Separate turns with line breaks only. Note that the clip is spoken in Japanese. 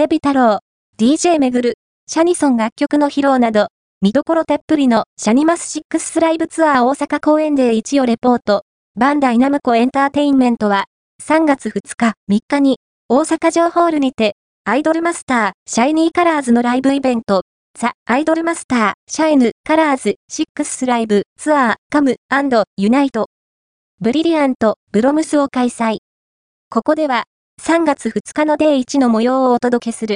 デビ太郎、DJ めぐる、シャニソン楽曲の披露など、見どころたっぷりのシャニマスシックスライブツアー大阪公演 DAY1をレポート。バンダイナムコエンターテインメントは、3月2日、3日に、大阪城ホールにて、アイドルマスター、シャイニーカラーズのライブイベント、 THE IDOLM@STER, SHINY COLORS, 6th LIVE, TOUR, Come, Unite, Brilliant, Blooms を開催。ここでは、3月2日のデイ1の模様をお届けする。